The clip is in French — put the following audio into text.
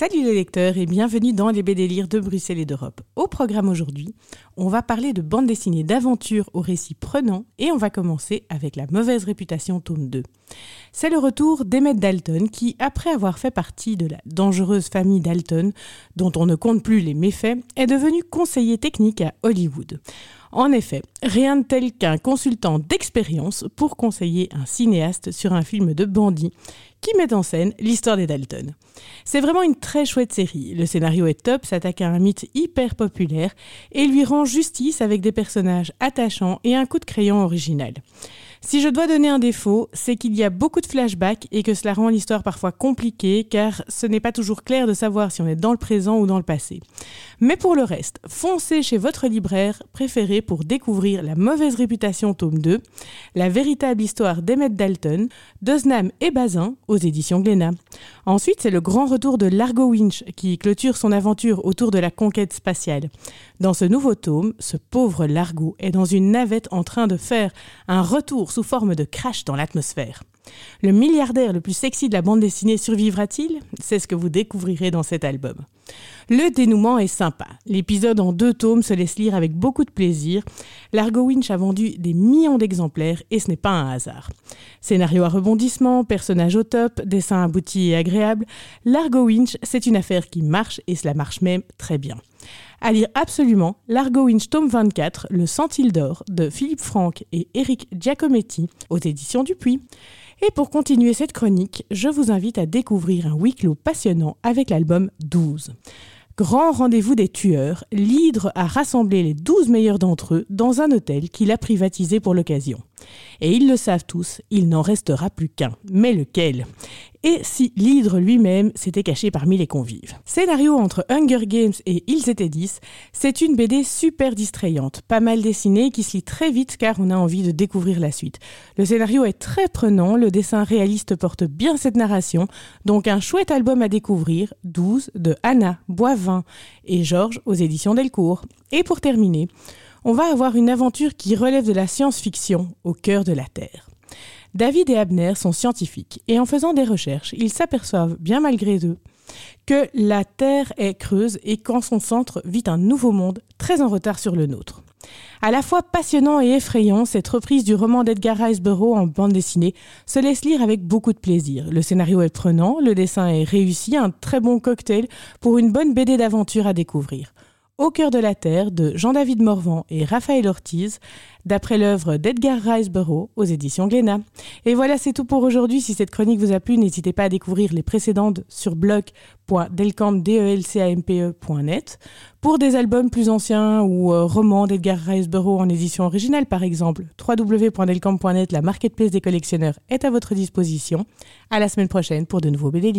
Salut les lecteurs et bienvenue dans les BD Lire de Bruxelles et d'Europe. Au programme aujourd'hui, on va parler de bande dessinée d'aventure au récit prenant et on va commencer avec La mauvaise réputation tome 2. C'est le retour d'Emmett Dalton qui, après avoir fait partie de la dangereuse famille Dalton, dont on ne compte plus les méfaits, est devenu conseiller technique à Hollywood. En effet, rien de tel qu'un consultant d'expérience pour conseiller un cinéaste sur un film de bandits qui met en scène l'histoire des Dalton. C'est vraiment une très chouette série. Le scénario est top, s'attaque à un mythe hyper populaire et lui rend justice avec des personnages attachants et un coup de crayon original. Si je dois donner un défaut, c'est qu'il y a beaucoup de flashbacks et que cela rend l'histoire parfois compliquée car ce n'est pas toujours clair de savoir si on est dans le présent ou dans le passé. Mais pour le reste, foncez chez votre libraire préféré pour découvrir La mauvaise réputation tome 2, la véritable histoire d'Emmett Dalton, d'Oznam et Bazin aux éditions Glénat. Ensuite, c'est le grand retour de Largo Winch qui clôture son aventure autour de la conquête spatiale. Dans ce nouveau tome, ce pauvre Largo est dans une navette en train de faire un retour sous forme de crash dans l'atmosphère. Le milliardaire le plus sexy de la bande dessinée survivra-t-il? C'est ce que vous découvrirez dans cet album. Le dénouement est sympa. L'épisode en deux tomes se laisse lire avec beaucoup de plaisir. Largo Winch a vendu des millions d'exemplaires et ce n'est pas un hasard. Scénario à rebondissement, personnage au top, dessin abouti et agréable, Largo Winch, c'est une affaire qui marche et cela marche même très bien. À lire absolument, Largo Winch tome 24, Le Centile d'or de Philippe Franck et Eric Giacometti aux éditions Dupuis. Et pour continuer cette chronique, je vous invite à découvrir un huis clos passionnant avec l'album 12. Grand rendez-vous des tueurs, l'Hydre a rassemblé les 12 meilleurs d'entre eux dans un hôtel qu'il a privatisé pour l'occasion. Et ils le savent tous, il n'en restera plus qu'un. Mais lequel? Et si l'hydre lui-même s'était caché parmi les convives? Scénario entre Hunger Games et Ils étaient 10, c'est une BD super distrayante, pas mal dessinée, qui se lit très vite car on a envie de découvrir la suite. Le scénario est très prenant, le dessin réaliste porte bien cette narration, donc un chouette album à découvrir, 12 de Anna Boivin et Georges aux éditions Delcourt. Et pour terminer, on va avoir une aventure qui relève de la science-fiction au cœur de la Terre. David et Abner sont scientifiques et en faisant des recherches, ils s'aperçoivent, bien malgré eux, que la Terre est creuse et qu'en son centre vit un nouveau monde très en retard sur le nôtre. À la fois passionnant et effrayant, cette reprise du roman d'Edgar Rice Burroughs en bande dessinée se laisse lire avec beaucoup de plaisir. Le scénario est prenant, le dessin est réussi, un très bon cocktail pour une bonne BD d'aventure à découvrir. Au cœur de la Terre de Jean-David Morvan et Raphaël Ortiz, d'après l'œuvre d'Edgar Rice Burroughs aux éditions Glénat. Et voilà, c'est tout pour aujourd'hui. Si cette chronique vous a plu, n'hésitez pas à découvrir les précédentes sur blog.delcamp.net pour des albums plus anciens ou euh, romans d'Edgar Rice Burroughs en édition originale, par exemple. www.delcamp.net, la marketplace des collectionneurs, est à votre disposition. À la semaine prochaine pour de nouveaux BD